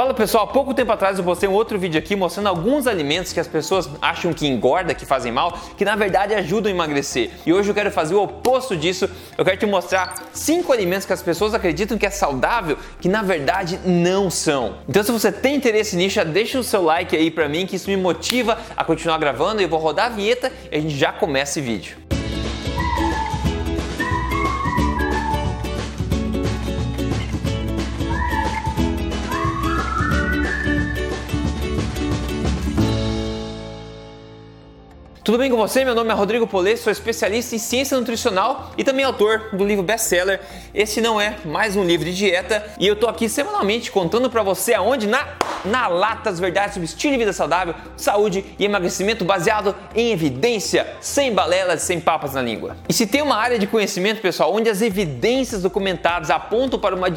Fala pessoal, há pouco tempo atrás eu postei um outro vídeo aqui mostrando alguns alimentos que as pessoas acham que engorda, que fazem mal, que na verdade ajudam a emagrecer. E hoje eu quero fazer o oposto disso. Eu quero te mostrar cinco alimentos que as pessoas acreditam que é saudável, que na verdade não são. Então se você tem interesse nisso, já deixa o seu like aí pra mim, que isso me motiva a continuar gravando. E eu vou rodar a vinheta e a gente já começa esse vídeo. Tudo bem com você? Meu nome é Rodrigo Polê, sou especialista em ciência nutricional e também autor do livro best-seller. Esse não é mais um livro de dieta e eu tô aqui semanalmente contando para você aonde na na lata as verdades sobre estilo de vida saudável, saúde e emagrecimento baseado em evidência, sem balelas, sem papas na língua. E se tem uma área de conhecimento, pessoal, onde as evidências documentadas apontam para uma,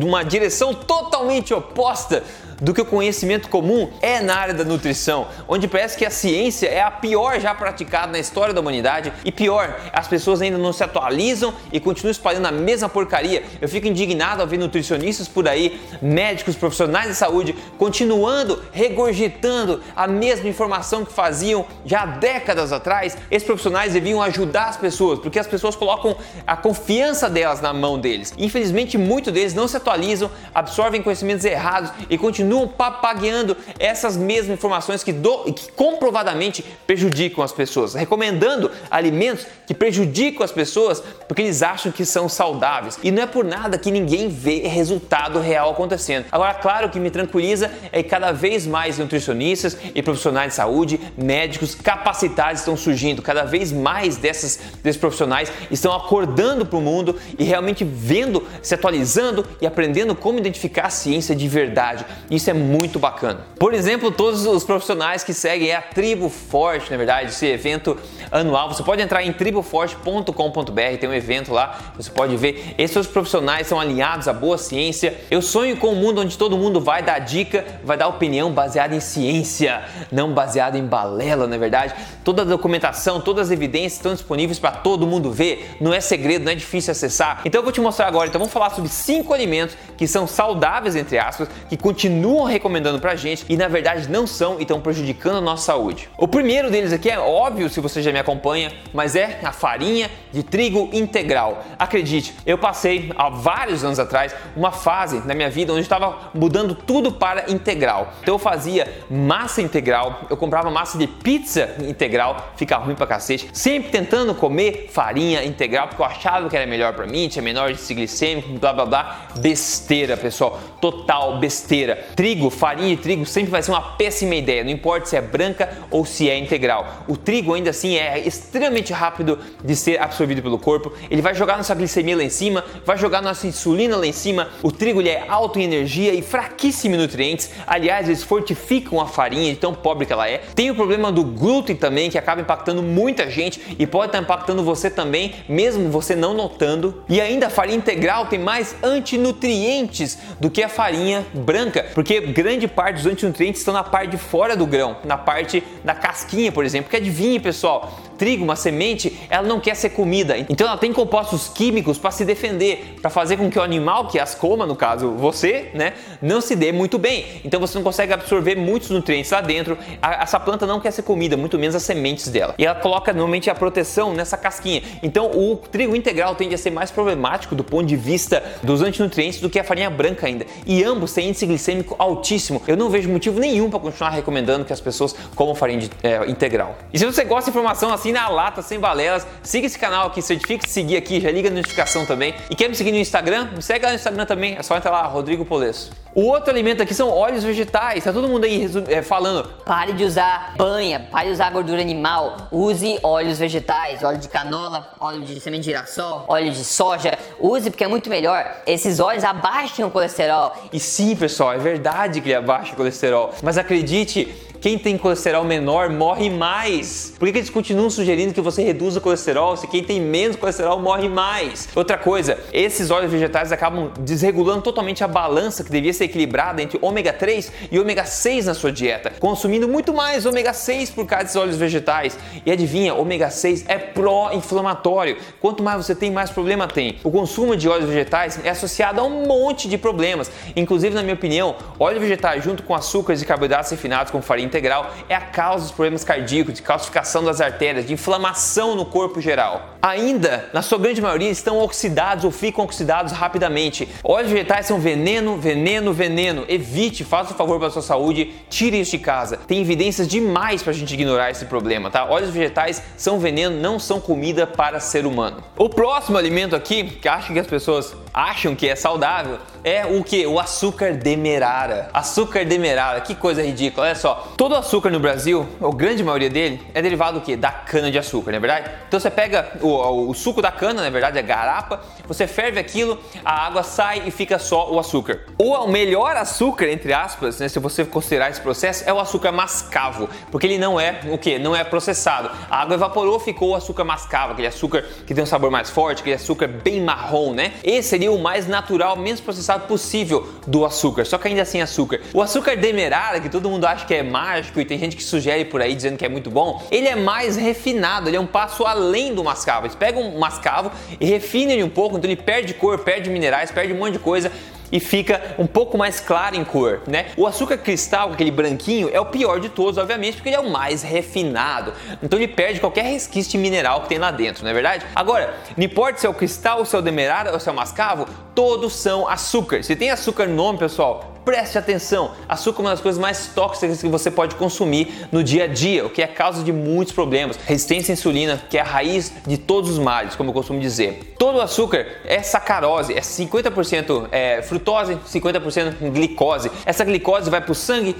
uma direção totalmente oposta do que o conhecimento comum é na área da nutrição, onde parece que a ciência é a pior já praticada na história da humanidade e pior, as pessoas ainda não se atualizam e continuam espalhando a mesma porcaria. Eu fico indignado ao ver nutricionistas por aí, médicos, profissionais de saúde, continuando regurgitando a mesma informação que faziam já décadas atrás. Esses profissionais deviam ajudar as pessoas, porque as pessoas colocam a confiança delas na mão deles. Infelizmente, muitos deles não se atualizam, absorvem conhecimentos errados e continuam continuam papagueando essas mesmas informações que, do, que comprovadamente prejudicam as pessoas, recomendando alimentos que prejudicam as pessoas porque eles acham que são saudáveis. E não é por nada que ninguém vê resultado real acontecendo. Agora, claro, que me tranquiliza é que cada vez mais nutricionistas e profissionais de saúde, médicos capacitados estão surgindo, cada vez mais dessas, desses profissionais estão acordando para o mundo e realmente vendo, se atualizando e aprendendo como identificar a ciência de verdade. E isso é muito bacana. Por exemplo, todos os profissionais que seguem a Tribo Forte, na verdade, esse evento anual. Você pode entrar em triboforte.com.br, tem um evento lá, você pode ver. Esses profissionais são alinhados à boa ciência. Eu sonho com um mundo onde todo mundo vai dar dica, vai dar opinião baseada em ciência, não baseada em balela, na é verdade. Toda a documentação, todas as evidências estão disponíveis para todo mundo ver. Não é segredo, não é difícil acessar. Então eu vou te mostrar agora. Então vamos falar sobre cinco alimentos que são saudáveis entre aspas, que continuam continuam recomendando pra gente e na verdade não são e estão prejudicando a nossa saúde. O primeiro deles aqui é óbvio se você já me acompanha, mas é a farinha de trigo integral. Acredite, eu passei há vários anos atrás uma fase na minha vida onde estava mudando tudo para integral. Então eu fazia massa integral, eu comprava massa de pizza integral, fica ruim pra cacete, sempre tentando comer farinha integral porque eu achava que era melhor para mim, tinha menor índice glicêmico, blá blá blá. Besteira, pessoal, total besteira. Trigo, farinha de trigo sempre vai ser uma péssima ideia, não importa se é branca ou se é integral. O trigo ainda assim é extremamente rápido de ser absorvido pelo corpo, ele vai jogar nossa glicemia lá em cima, vai jogar nossa insulina lá em cima. O trigo ele é alto em energia e fraquíssimo em nutrientes, aliás, eles fortificam a farinha de tão pobre que ela é. Tem o problema do glúten também, que acaba impactando muita gente e pode estar impactando você também, mesmo você não notando. E ainda a farinha integral tem mais antinutrientes do que a farinha branca, porque porque grande parte dos antinutrientes estão na parte de fora do grão, na parte da casquinha, por exemplo. Porque adivinhe, pessoal, trigo, uma semente, ela não quer ser comida. Então ela tem compostos químicos para se defender, para fazer com que o animal que as coma, no caso você, né, não se dê muito bem. Então você não consegue absorver muitos nutrientes lá dentro. A, essa planta não quer ser comida, muito menos as sementes dela. E ela coloca normalmente a proteção nessa casquinha. Então o trigo integral tende a ser mais problemático do ponto de vista dos antinutrientes do que a farinha branca ainda. E ambos têm índice glicêmico altíssimo. Eu não vejo motivo nenhum para continuar recomendando que as pessoas comam farinha de, é, integral. E se você gosta de informação assim na lata, sem balelas, siga esse canal aqui, certifique de seguir aqui, já liga a notificação também. E quer me seguir no Instagram? Me segue lá no Instagram também, é só entrar lá, Rodrigo Polesso. O outro alimento aqui são óleos vegetais. Tá todo mundo aí é, falando. Pare de usar banha, pare de usar gordura animal. Use óleos vegetais, óleo de canola, óleo de semente de girassol, óleo de soja. Use porque é muito melhor. Esses óleos abaixam o colesterol. E sim, pessoal, é verdade que ele abaixa o colesterol. Mas acredite, quem tem colesterol menor morre mais. Por que, que eles continuam sugerindo que você reduza o colesterol se quem tem menos colesterol morre mais? Outra coisa, esses óleos vegetais acabam desregulando totalmente a balança que devia ser equilibrada entre ômega 3 e ômega 6 na sua dieta, consumindo muito mais ômega 6 por causa desses óleos vegetais. E adivinha, ômega 6 é pró-inflamatório. Quanto mais você tem, mais problema tem. O consumo de óleos vegetais é associado a um monte de problemas. Inclusive, na minha opinião, óleo vegetal junto com açúcares e carboidratos refinados com farinha integral é a causa dos problemas cardíacos, de calcificação das artérias, de inflamação no corpo geral. Ainda, na sua grande maioria, estão oxidados ou ficam oxidados rapidamente. Óleos vegetais são veneno, veneno, veneno. Evite, faça um favor para sua saúde, tire isso de casa. Tem evidências demais para a gente ignorar esse problema, tá? Óleos vegetais são veneno, não são comida para ser humano. O próximo alimento aqui, que acho que as pessoas acham que é saudável, é o que? O açúcar demerara. Açúcar demerara, que coisa ridícula. Olha só, todo açúcar no Brasil, a grande maioria dele, é derivado do que? Da cana de açúcar, não é verdade? Então você pega o, o suco da cana, na verdade, a garapa, você ferve aquilo, a água sai e fica só o açúcar. O melhor açúcar, entre aspas, né, se você considerar esse processo, é o açúcar mascavo, porque ele não é o que? Não é processado. A água evaporou, ficou o açúcar mascavo, aquele açúcar que tem um sabor mais forte, aquele açúcar bem marrom, né? Esse seria o mais natural, menos processado possível do açúcar, só que ainda sem açúcar. O açúcar demerara, que todo mundo acha que é mágico e tem gente que sugere por aí dizendo que é muito bom, ele é mais refinado, ele é um passo além do mascavo. Eles pegam um mascavo e refinam ele um pouco, então ele perde cor, perde minerais, perde um monte de coisa e fica um pouco mais claro em cor, né? O açúcar cristal, aquele branquinho, é o pior de todos, obviamente, porque ele é o mais refinado. Então ele perde qualquer resquício de mineral que tem lá dentro, não é verdade? Agora, não importa se é o cristal, se é o demerara ou se é o mascavo, todos são açúcar. Se tem açúcar no nome, pessoal, preste atenção. Açúcar é uma das coisas mais tóxicas que você pode consumir no dia a dia, o que é causa de muitos problemas. Resistência à insulina, que é a raiz de todos os males, como eu costumo dizer. Todo açúcar é sacarose, é 50% é, frutose, 50% glicose. Essa glicose vai para o sangue,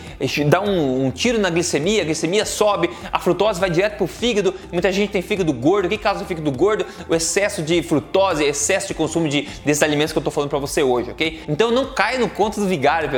dá um, um, tiro na glicemia, a glicemia sobe, a frutose vai direto para o fígado. Muita gente tem fígado gordo. O que causa o fígado gordo? O excesso de frutose, excesso de consumo de, desses alimentos que eu estou falando para você hoje, ok? Então não caia no conto do vigário, pessoal.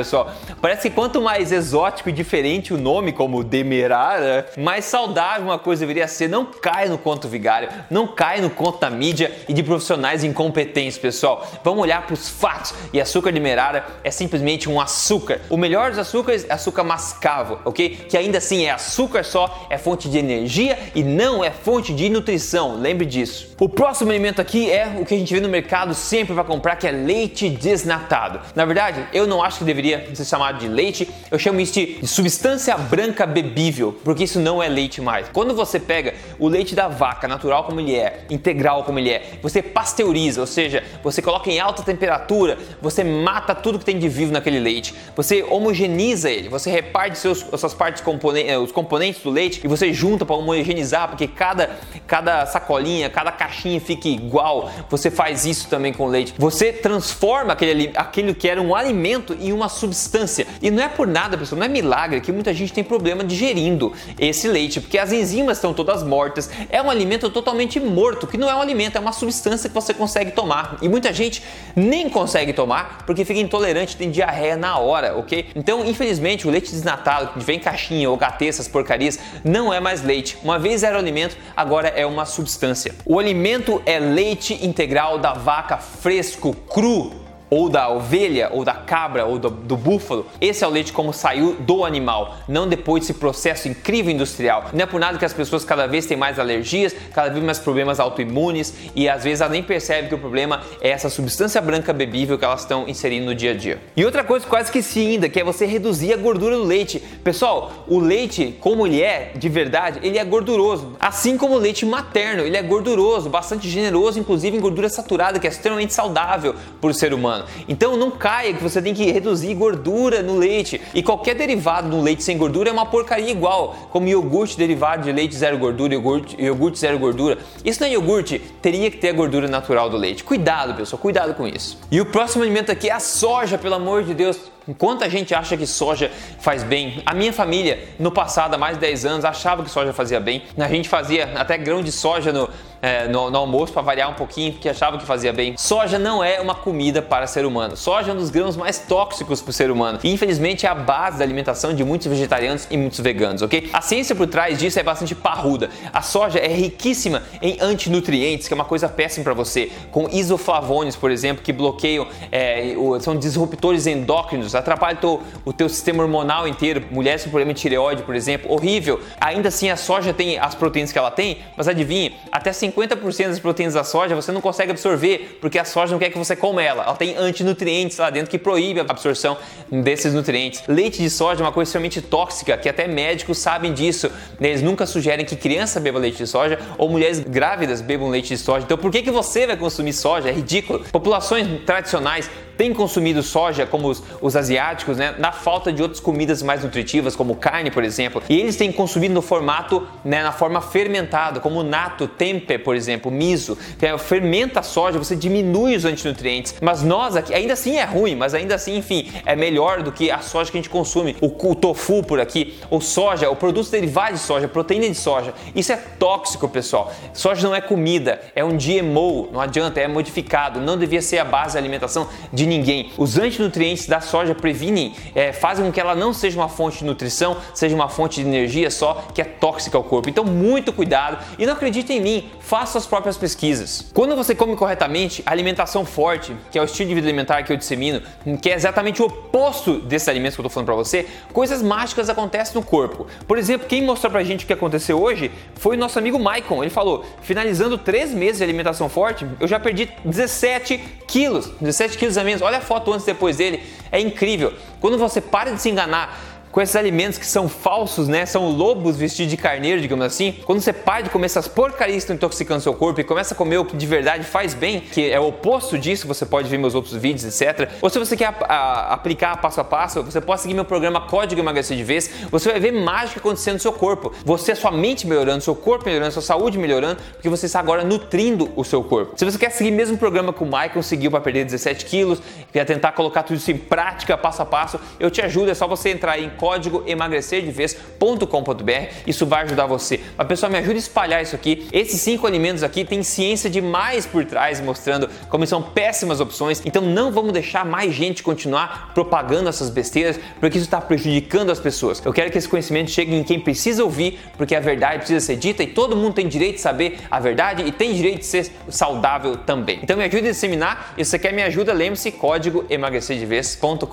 Parece que quanto mais exótico e diferente o nome, como Demerara, mais saudável uma coisa deveria ser. Não caia no conto vigário, não caia no conto da mídia e de profissionais incompetentes, pessoal. Vamos olhar para os fatos. E açúcar Demerara é simplesmente um açúcar. O melhor dos açúcares é açúcar mascavo, ok? Que ainda assim é açúcar só, é fonte de energia e não é fonte de nutrição. Lembre disso. O próximo alimento aqui é o que a gente vê no mercado sempre para comprar, que é leite desnatado. Na verdade, eu não acho que deveria deveria ser chamado de leite, eu chamo isso de substância branca bebível, porque isso não é leite mais. Quando você pega o leite da vaca, natural como ele é, integral como ele é, você pasteuriza, ou seja, você coloca em alta temperatura, você mata tudo que tem de vivo naquele leite, você homogeneiza ele, você reparte seus, suas partes componentes, eh, os componentes do leite e você junta para homogeneizar, porque cada, cada sacolinha, cada caixinha fique igual. Você faz isso também com leite. Você transforma aquele, aquele que era um alimento em uma substância. E não é por nada, pessoal, não é milagre que muita gente tem problema digerindo esse leite, porque as enzimas estão todas mortas. É um alimento totalmente morto, que não é um alimento, é uma substância que você consegue tomar. E muita gente nem consegue tomar porque fica intolerante, tem diarreia na hora, ok? Então, infelizmente, o leite desnatado, que vem em caixinha ou HT, essas porcarias, não é mais leite. Uma vez era alimento, agora é uma substância. O alimento é leite integral da vaca fresco, cru, ou da ovelha, ou da cabra, ou do, do, búfalo. Esse é o leite como saiu do animal, não depois desse processo incrível industrial. Não é por nada que as pessoas cada vez têm mais alergias, cada vez mais problemas autoimunes e às vezes elas nem percebem que o problema é essa substância branca bebível que elas estão inserindo no dia a dia. E outra coisa que quase esqueci ainda, que é você reduzir a gordura do leite. Pessoal, o leite, como ele é de verdade, ele é gorduroso. Assim como o leite materno, ele é gorduroso, bastante generoso, inclusive em gordura saturada, que é extremamente saudável para o ser humano. Então não caia que você tem que reduzir gordura no leite. E qualquer derivado no leite sem gordura é uma porcaria igual, como iogurte derivado de leite zero gordura, iogurte, iogurte zero gordura. Isso não é iogurte, teria que ter a gordura natural do leite. Cuidado, pessoal, cuidado com isso. E o próximo alimento aqui é a soja, pelo amor de Deus Enquanto a gente acha que soja faz bem, a minha família, no passado, há mais de 10 anos, achava que soja fazia bem. A gente fazia até grão de soja no, é, no, no, almoço para variar um pouquinho, porque achava que fazia bem. Soja não é uma comida para ser humano. Soja é um dos grãos mais tóxicos para o ser humano. E infelizmente é a base da alimentação de muitos vegetarianos e muitos veganos, ok? A ciência por trás disso é bastante parruda. A soja é riquíssima em antinutrientes, que é uma coisa péssima para você, com isoflavones, por exemplo, que bloqueiam, é, são disruptores endócrinos, atrapalham teu, o teu sistema hormonal inteiro. Mulheres com problema de tireoide, por exemplo, horrível. Ainda assim, a soja tem as proteínas que ela tem, mas adivinha, até 50% das proteínas da soja você não consegue absorver, porque a soja não quer que você coma ela. Ela tem antinutrientes lá dentro que proíbe a absorção desses nutrientes. Leite de soja é uma coisa extremamente tóxica, que até médicos sabem disso. Eles nunca sugerem que criança beba leite de soja ou mulheres grávidas bebam leite de soja. Então por que, que você vai consumir soja? É ridículo. Populações tradicionais têm consumido soja, como os, os asiáticos, né, na falta de outras comidas mais nutritivas, como carne, por exemplo. E eles têm consumido no formato, né, na forma fermentada, como nato, tempe, por exemplo, miso. É, fermenta a soja, você diminui os antinutrientes. Mas nós aqui, ainda assim é ruim, mas ainda assim, enfim, é melhor do que a soja que a gente consome. O, o tofu por aqui, o soja, o produto derivado de soja, proteína de soja. Isso é tóxico, pessoal. Soja não é comida, é um GMO, não adianta, é modificado, não devia ser a base da alimentação de ninguém. Os antinutrientes da soja previnem, é, fazem com que ela não seja uma fonte de nutrição, seja uma fonte de energia só que é tóxica ao corpo. Então, muito cuidado e não acredite em mim, faça as próprias pesquisas. Quando você come corretamente, alimentação forte, que é o estilo de vida alimentar que eu dissemino, que é exatamente o oposto desses alimentos que eu estou falando para você, coisas mágicas acontecem no corpo. Por exemplo, quem mostrou pra gente o que aconteceu hoje foi o nosso amigo Maicon. Ele falou: finalizando três meses de alimentação forte, eu já perdi 17 quilos, 17 quilos a menos Olha a foto antes e depois dele, é incrível. Quando você para de se enganar com esses alimentos que são falsos, né? São lobos vestidos de carneiro, digamos assim. Quando você para de comer essas porcarias que estão intoxicando seu corpo e começa a comer o que de verdade faz bem, que é o oposto disso, você pode ver meus outros vídeos, etc. Ou se você quer a, a, aplicar passo a passo, você pode seguir meu programa Código Emagrecer de Vez. Você vai ver mágica acontecendo no seu corpo. Você, sua mente melhorando, seu corpo melhorando, sua saúde melhorando, porque você está agora nutrindo o seu corpo. Se você quer seguir o mesmo programa que o Michael seguiu para perder 17 quilos, quer tentar colocar tudo isso em prática, passo a passo, eu te ajudo. É só você entrar em código emagrecerdevez.com.br. Isso vai ajudar você. A pessoa me ajuda a espalhar isso aqui. Esses cinco alimentos aqui tem ciência demais por trás, mostrando como são péssimas opções. Então não vamos deixar mais gente continuar propagando essas besteiras, porque isso está prejudicando as pessoas. Eu quero que esse conhecimento chegue em quem precisa ouvir, porque a verdade precisa ser dita e todo mundo tem direito de saber a verdade e tem direito de ser saudável também. Então me ajude a disseminar e se você quer me ajuda, lembre-se código emagrecerdevez.com.br.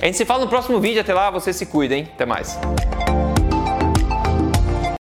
A gente se fala no próximo vídeo, até lá você se cuida, hein? Até mais.